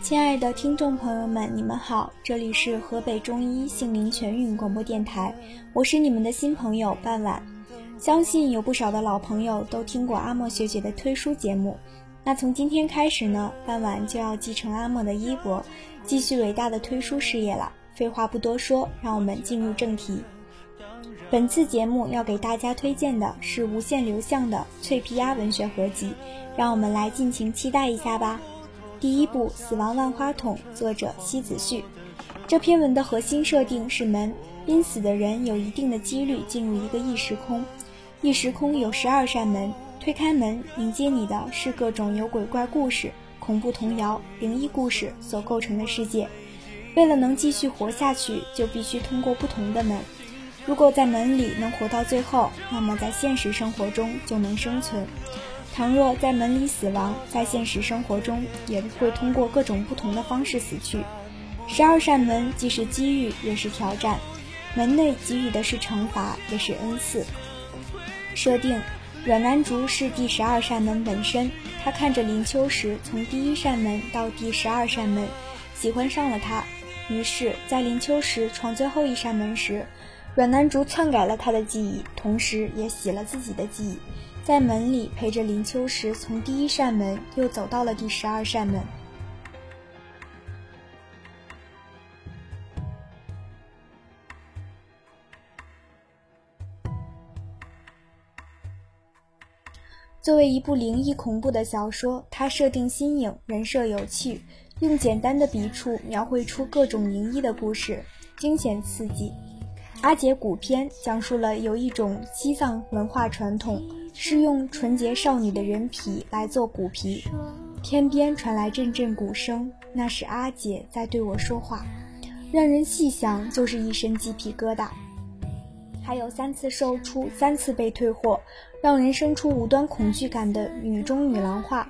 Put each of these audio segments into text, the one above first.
亲爱的听众朋友们，你们好，这里是河北中医杏林全运广播电台，我是你们的新朋友半晚。相信有不少的老朋友都听过阿莫学姐的推书节目，那从今天开始呢，半晚就要继承阿莫的衣钵，继续伟大的推书事业了。废话不多说，让我们进入正题。本次节目要给大家推荐的是无限流向的《脆皮鸭》文学合集，让我们来尽情期待一下吧。第一部《死亡万花筒》，作者西子旭。这篇文的核心设定是门，濒死的人有一定的几率进入一个异时空，异时空有十二扇门，推开门迎接你的是各种由鬼怪故事、恐怖童谣、灵异故事所构成的世界。为了能继续活下去，就必须通过不同的门。如果在门里能活到最后，那么在现实生活中就能生存；倘若在门里死亡，在现实生活中也会通过各种不同的方式死去。十二扇门既是机遇，也是挑战。门内给予的是惩罚，也是恩赐。设定：阮南竹是第十二扇门本身，他看着林秋实从第一扇门到第十二扇门，喜欢上了他。于是，在林秋实闯最后一扇门时，阮南竹篡改了他的记忆，同时也洗了自己的记忆，在门里陪着林秋实，从第一扇门又走到了第十二扇门。作为一部灵异恐怖的小说，它设定新颖，人设有趣，用简单的笔触描绘出各种灵异的故事，惊险刺激。阿姐古篇讲述了有一种西藏文化传统，是用纯洁少女的人皮来做骨皮。天边传来阵阵鼓声，那是阿姐在对我说话，让人细想就是一身鸡皮疙瘩。还有三次售出，三次被退货，让人生出无端恐惧感的女中女郎画。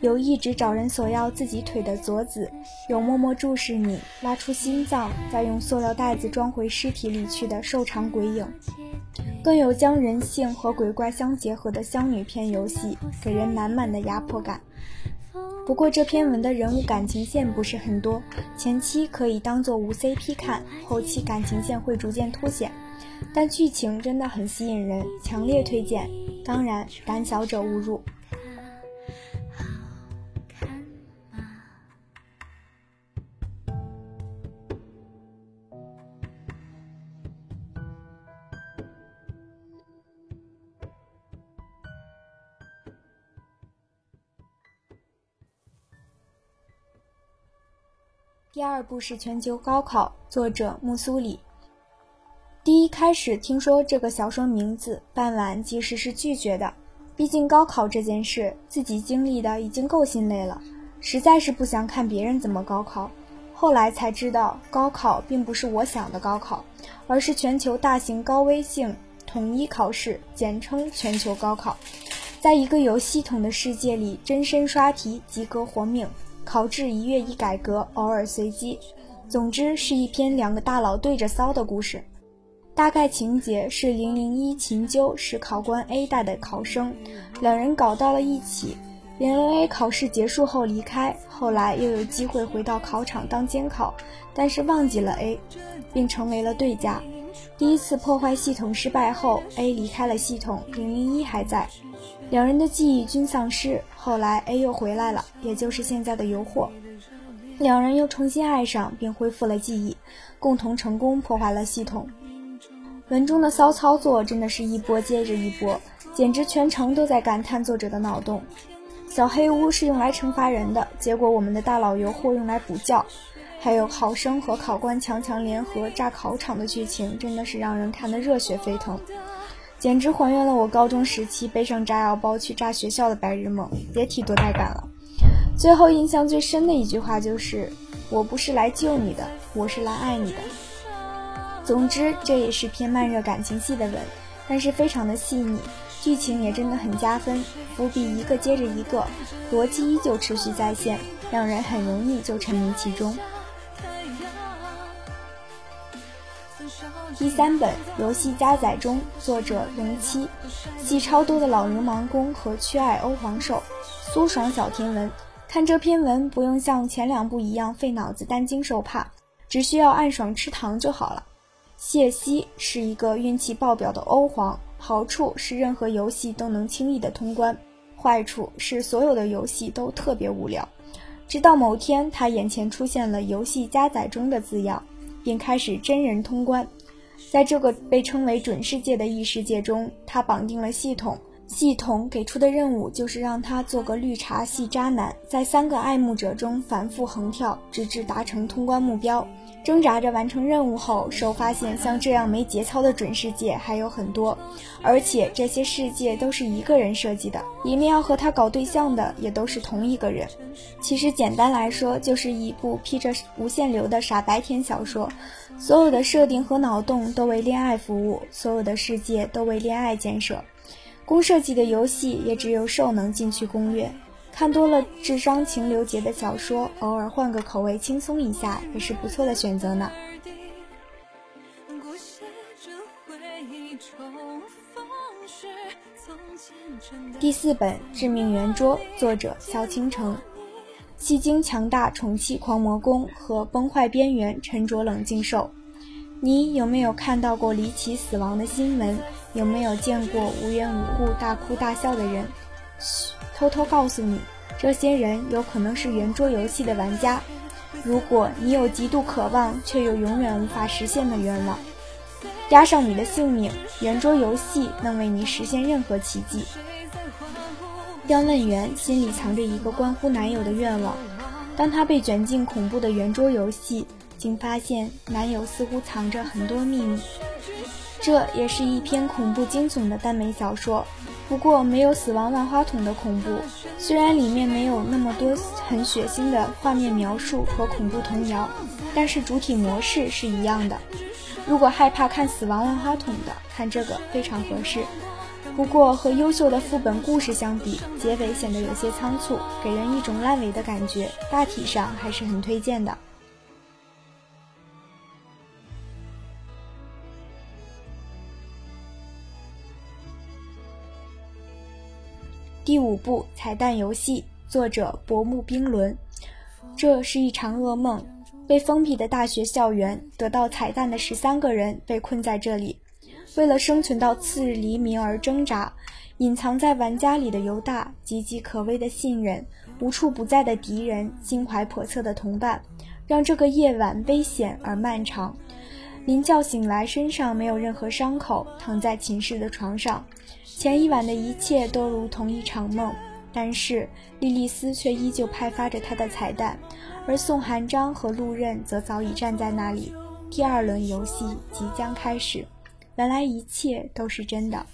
有一直找人索要自己腿的佐子，有默默注视你，拉出心脏再用塑料袋子装回尸体里去的瘦长鬼影，更有将人性和鬼怪相结合的香女片游戏，给人满满的压迫感。不过这篇文的人物感情线不是很多，前期可以当做无 CP 看，后期感情线会逐渐凸显，但剧情真的很吸引人，强烈推荐。当然，胆小者勿入。第二部是全球高考，作者木苏里。第一开始听说这个小说名字，傍晚其实是拒绝的，毕竟高考这件事自己经历的已经够心累了，实在是不想看别人怎么高考。后来才知道，高考并不是我想的高考，而是全球大型高危性统一考试，简称全球高考，在一个有系统的世界里，真身刷题及格活命。考制一月一改革，偶尔随机。总之是一篇两个大佬对着骚的故事。大概情节是零零一秦纠是考官 A 带的考生，两人搞到了一起。零零 A 考试结束后离开，后来又有机会回到考场当监考，但是忘记了 A，并成为了对家。第一次破坏系统失败后，A 离开了系统，零零一还在。两人的记忆均丧失，后来 A 又回来了，也就是现在的游惑。两人又重新爱上，并恢复了记忆，共同成功破坏了系统。文中的骚操作真的是一波接着一波，简直全程都在感叹作者的脑洞。小黑屋是用来惩罚人的，结果我们的大佬游惑用来补觉。还有考生和考官强强联合炸考场的剧情，真的是让人看得热血沸腾。简直还原了我高中时期背上炸药包去炸学校的白日梦，别提多带感了。最后印象最深的一句话就是：“我不是来救你的，我是来爱你的。”总之，这也是篇慢热感情戏的文，但是非常的细腻，剧情也真的很加分，伏笔一个接着一个，逻辑依旧持续在线，让人很容易就沉迷其中。第三本游戏加载中，作者零七，戏超多的老牛盲宫和缺爱欧皇兽，苏爽小甜文，看这篇文不用像前两部一样费脑子担惊受怕，只需要暗爽吃糖就好了。谢希是一个运气爆表的欧皇，好处是任何游戏都能轻易的通关，坏处是所有的游戏都特别无聊。直到某天，他眼前出现了“游戏加载中”的字样，并开始真人通关。在这个被称为准世界的异世界中，他绑定了系统。系统给出的任务就是让他做个绿茶系渣男，在三个爱慕者中反复横跳，直至达成通关目标。挣扎着完成任务后，兽发现像这样没节操的准世界还有很多，而且这些世界都是一个人设计的，里面要和他搞对象的也都是同一个人。其实简单来说，就是一部披着无限流的傻白甜小说，所有的设定和脑洞都为恋爱服务，所有的世界都为恋爱建设。公设计的游戏也只有兽能进去攻略。看多了智商情流节的小说，偶尔换个口味轻松一下也是不错的选择呢。第四本《致命圆桌》，作者萧倾城。戏精强大宠妻狂魔宫和崩坏边缘沉着冷静兽。你有没有看到过离奇死亡的新闻？有没有见过无缘无故大哭大笑的人？嘘偷偷告诉你，这些人有可能是圆桌游戏的玩家。如果你有极度渴望却又永远无法实现的愿望，押上你的性命，圆桌游戏能为你实现任何奇迹。刁嫩圆心里藏着一个关乎男友的愿望，当他被卷进恐怖的圆桌游戏，竟发现男友似乎藏着很多秘密。这也是一篇恐怖惊悚的耽美小说，不过没有死亡万花筒的恐怖。虽然里面没有那么多很血腥的画面描述和恐怖童谣，但是主体模式是一样的。如果害怕看死亡万花筒的，看这个非常合适。不过和优秀的副本故事相比，结尾显得有些仓促，给人一种烂尾的感觉。大体上还是很推荐的。第五部彩蛋游戏，作者薄暮冰轮。这是一场噩梦。被封闭的大学校园，得到彩蛋的十三个人被困在这里，为了生存到次日黎明而挣扎。隐藏在玩家里的犹大，岌岌可危的信任，无处不在的敌人，心怀叵测的同伴，让这个夜晚危险而漫长。临觉醒来，身上没有任何伤口，躺在寝室的床上。前一晚的一切都如同一场梦，但是莉莉丝却依旧派发着她的彩蛋，而宋寒章和陆刃则早已站在那里。第二轮游戏即将开始，原来一切都是真的。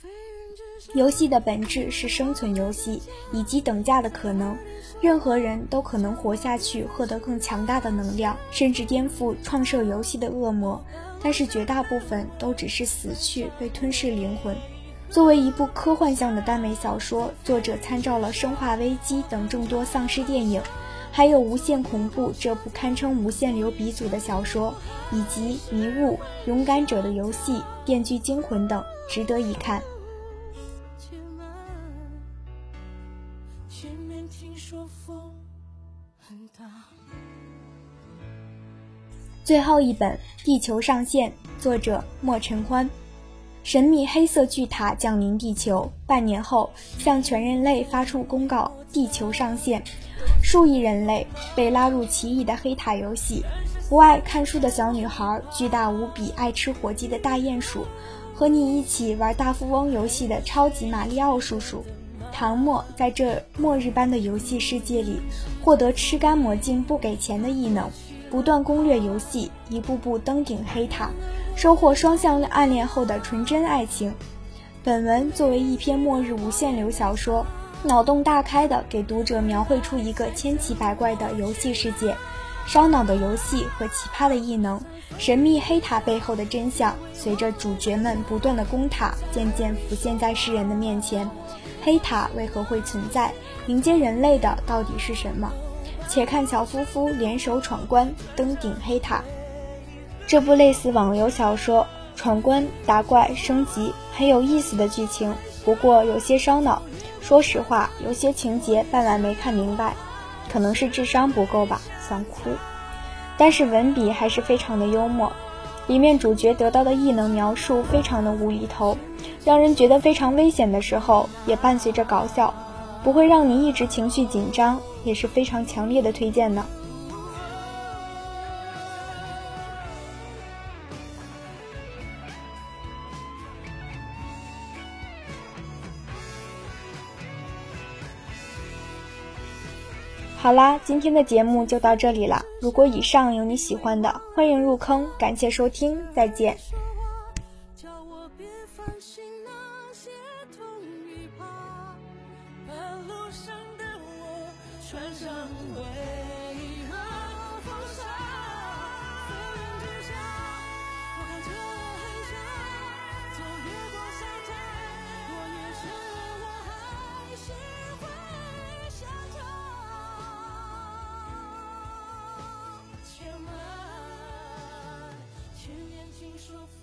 游戏的本质是生存游戏以及等价的可能，任何人都可能活下去，获得更强大的能量，甚至颠覆创设游戏的恶魔。但是绝大部分都只是死去，被吞噬灵魂。作为一部科幻向的耽美小说，作者参照了《生化危机》等众多丧尸电影，还有《无限恐怖》这部堪称无限流鼻祖的小说，以及《迷雾》《勇敢者的游戏》《电锯惊魂》等，值得一看。最后一本《地球上线》，作者莫尘欢。神秘黑色巨塔降临地球，半年后向全人类发出公告：地球上线。数亿人类被拉入奇异的黑塔游戏。不爱看书的小女孩，巨大无比、爱吃火鸡的大鼹鼠，和你一起玩大富翁游戏的超级马里奥叔叔。唐末在这末日般的游戏世界里，获得吃干抹净不给钱的异能，不断攻略游戏，一步步登顶黑塔。收获双向暗恋后的纯真爱情。本文作为一篇末日无限流小说，脑洞大开的给读者描绘出一个千奇百怪的游戏世界，烧脑的游戏和奇葩的异能，神秘黑塔背后的真相，随着主角们不断的攻塔，渐渐浮现在世人的面前。黑塔为何会存在？迎接人类的到底是什么？且看小夫妇联手闯关，登顶黑塔。这部类似网游小说，闯关、打怪、升级，很有意思的剧情，不过有些烧脑。说实话，有些情节半晚没看明白。可能是智商不够吧，想哭。但是文笔还是非常的幽默，里面主角得到的异能描述非常的无厘头，让人觉得非常危险的时候也伴随着搞笑，不会让你一直情绪紧张，也是非常强烈的推荐呢。好啦，今天的节目就到这里了。如果以上有你喜欢的，欢迎入坑。感谢收听，再见。说风。